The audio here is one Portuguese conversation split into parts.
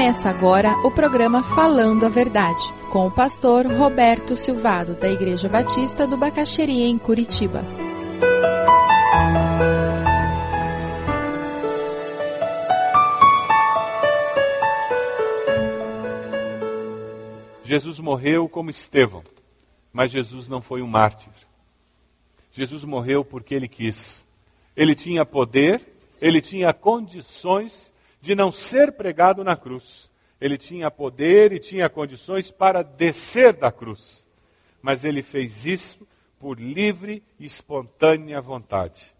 Começa agora o programa Falando a Verdade, com o pastor Roberto Silvado, da Igreja Batista do Bacaxeria, em Curitiba. Jesus morreu como Estevão, mas Jesus não foi um mártir. Jesus morreu porque ele quis. Ele tinha poder, ele tinha condições de não ser pregado na cruz. Ele tinha poder e tinha condições para descer da cruz. Mas ele fez isso por livre e espontânea vontade.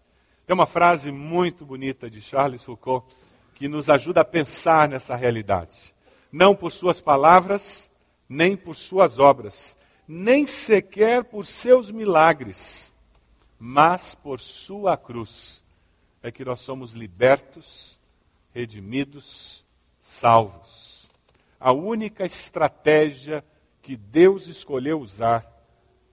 Tem uma frase muito bonita de Charles Foucault que nos ajuda a pensar nessa realidade. Não por suas palavras, nem por suas obras, nem sequer por seus milagres, mas por sua cruz, é que nós somos libertos redimidos, salvos. A única estratégia que Deus escolheu usar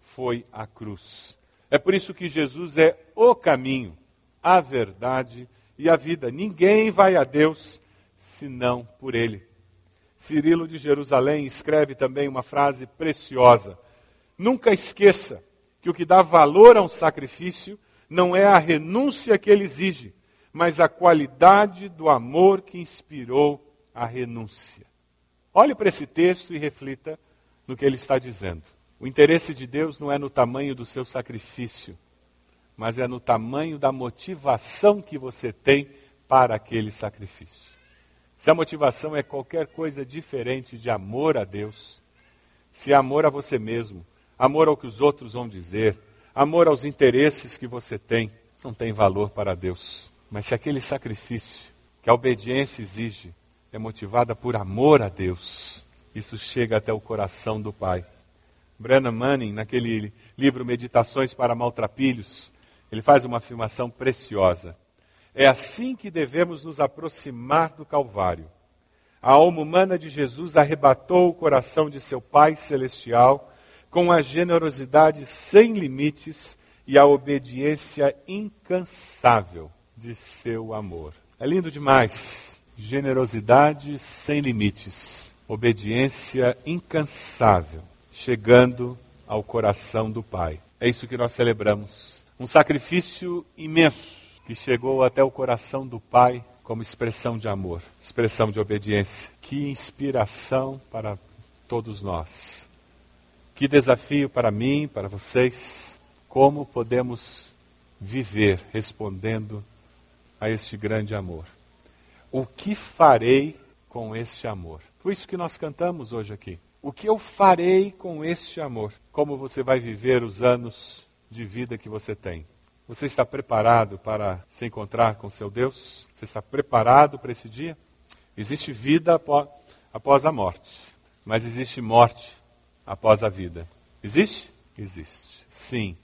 foi a cruz. É por isso que Jesus é o caminho, a verdade e a vida. Ninguém vai a Deus senão por Ele. Cirilo de Jerusalém escreve também uma frase preciosa. Nunca esqueça que o que dá valor a um sacrifício não é a renúncia que ele exige, mas a qualidade do amor que inspirou a renúncia. Olhe para esse texto e reflita no que ele está dizendo. O interesse de Deus não é no tamanho do seu sacrifício, mas é no tamanho da motivação que você tem para aquele sacrifício. Se a motivação é qualquer coisa diferente de amor a Deus, se é amor a você mesmo, amor ao que os outros vão dizer, amor aos interesses que você tem, não tem valor para Deus. Mas se aquele sacrifício que a obediência exige é motivada por amor a Deus, isso chega até o coração do Pai. Brennan Manning, naquele livro Meditações para Maltrapilhos, ele faz uma afirmação preciosa. É assim que devemos nos aproximar do Calvário. A alma humana de Jesus arrebatou o coração de seu Pai celestial com a generosidade sem limites e a obediência incansável de seu amor. É lindo demais. Generosidade sem limites, obediência incansável, chegando ao coração do Pai. É isso que nós celebramos. Um sacrifício imenso que chegou até o coração do Pai como expressão de amor, expressão de obediência. Que inspiração para todos nós. Que desafio para mim, para vocês. Como podemos viver respondendo a este grande amor. O que farei com este amor? Foi isso que nós cantamos hoje aqui. O que eu farei com este amor? Como você vai viver os anos de vida que você tem? Você está preparado para se encontrar com seu Deus? Você está preparado para esse dia? Existe vida após, a morte, mas existe morte após a vida. Existe? Existe. Sim,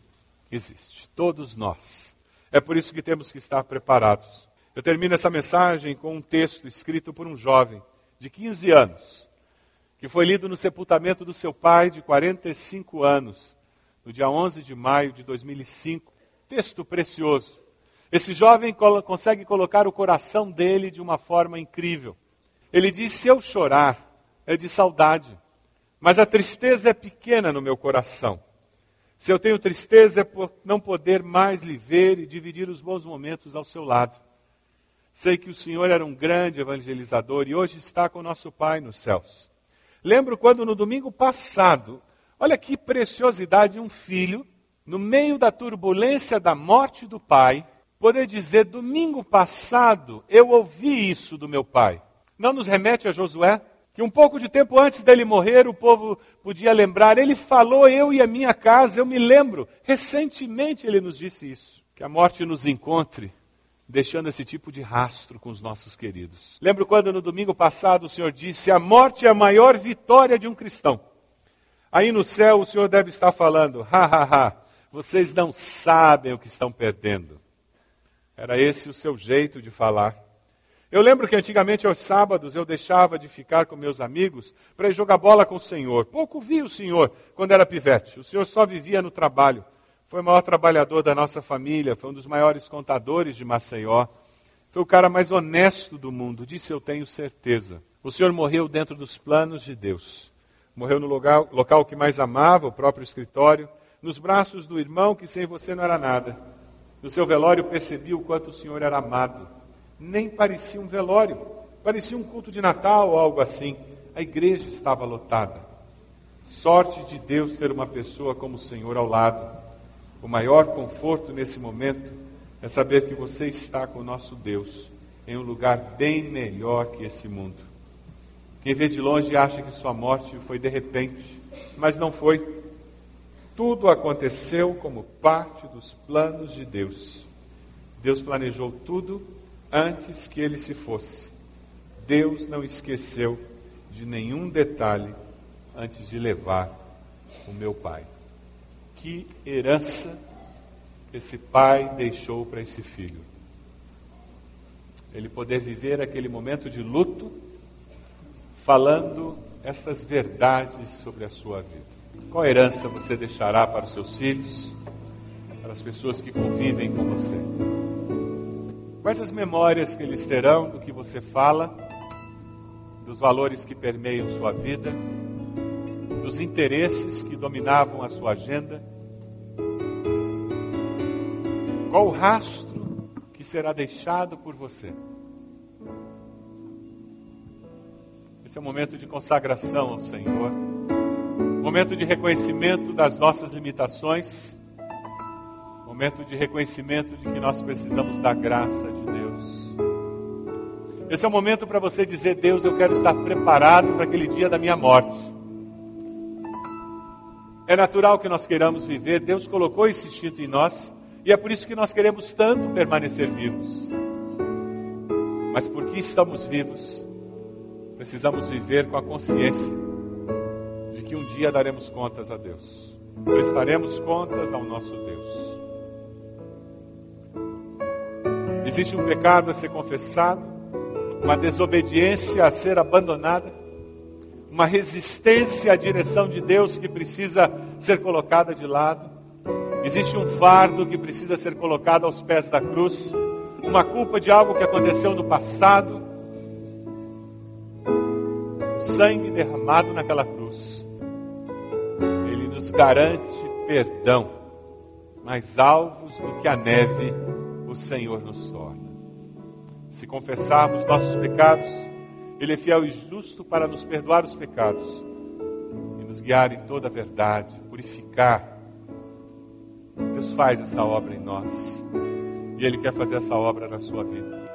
existe. Todos nós é por isso que temos que estar preparados. Eu termino essa mensagem com um texto escrito por um jovem de 15 anos, que foi lido no sepultamento do seu pai de 45 anos, no dia 11 de maio de 2005. Texto precioso. Esse jovem consegue colocar o coração dele de uma forma incrível. Ele diz: Se eu chorar, é de saudade, mas a tristeza é pequena no meu coração. Se eu tenho tristeza é por não poder mais lhe ver e dividir os bons momentos ao seu lado. Sei que o Senhor era um grande evangelizador e hoje está com nosso Pai nos céus. Lembro quando no domingo passado, olha que preciosidade, um filho, no meio da turbulência da morte do pai, poder dizer: domingo passado eu ouvi isso do meu pai. Não nos remete a Josué? Que um pouco de tempo antes dele morrer, o povo podia lembrar. Ele falou, eu e a minha casa, eu me lembro. Recentemente ele nos disse isso. Que a morte nos encontre, deixando esse tipo de rastro com os nossos queridos. Lembro quando no domingo passado o Senhor disse: a morte é a maior vitória de um cristão. Aí no céu o Senhor deve estar falando: ha, ha, ha, vocês não sabem o que estão perdendo. Era esse o seu jeito de falar. Eu lembro que antigamente aos sábados eu deixava de ficar com meus amigos para ir jogar bola com o Senhor. Pouco vi o Senhor quando era pivete. O Senhor só vivia no trabalho. Foi o maior trabalhador da nossa família, foi um dos maiores contadores de Maceió. Foi o cara mais honesto do mundo, disse eu tenho certeza. O Senhor morreu dentro dos planos de Deus. Morreu no local, local que mais amava, o próprio escritório, nos braços do irmão que sem você não era nada. No seu velório percebi o quanto o Senhor era amado. Nem parecia um velório, parecia um culto de Natal ou algo assim. A igreja estava lotada. Sorte de Deus ter uma pessoa como o Senhor ao lado. O maior conforto nesse momento é saber que você está com o nosso Deus em um lugar bem melhor que esse mundo. Quem vê de longe acha que sua morte foi de repente, mas não foi. Tudo aconteceu como parte dos planos de Deus. Deus planejou tudo antes que ele se fosse. Deus não esqueceu de nenhum detalhe antes de levar o meu pai. Que herança esse pai deixou para esse filho. Ele poder viver aquele momento de luto, falando estas verdades sobre a sua vida. Qual herança você deixará para os seus filhos, para as pessoas que convivem com você? Quais as memórias que eles terão do que você fala, dos valores que permeiam sua vida, dos interesses que dominavam a sua agenda? Qual o rastro que será deixado por você? Esse é o momento de consagração ao Senhor, momento de reconhecimento das nossas limitações, momento de reconhecimento de que nós precisamos da graça de Deus. Esse é o momento para você dizer: Deus, eu quero estar preparado para aquele dia da minha morte. É natural que nós queiramos viver, Deus colocou esse instinto em nós. E é por isso que nós queremos tanto permanecer vivos. Mas porque estamos vivos, precisamos viver com a consciência de que um dia daremos contas a Deus. Prestaremos contas ao nosso Deus. Existe um pecado a ser confessado, uma desobediência a ser abandonada, uma resistência à direção de Deus que precisa ser colocada de lado. Existe um fardo que precisa ser colocado aos pés da cruz, uma culpa de algo que aconteceu no passado, o sangue derramado naquela cruz. Ele nos garante perdão, mais alvos do que a neve, o Senhor nos torna. Se confessarmos nossos pecados, Ele é fiel e justo para nos perdoar os pecados e nos guiar em toda a verdade, purificar Deus faz essa obra em nós. E Ele quer fazer essa obra na sua vida.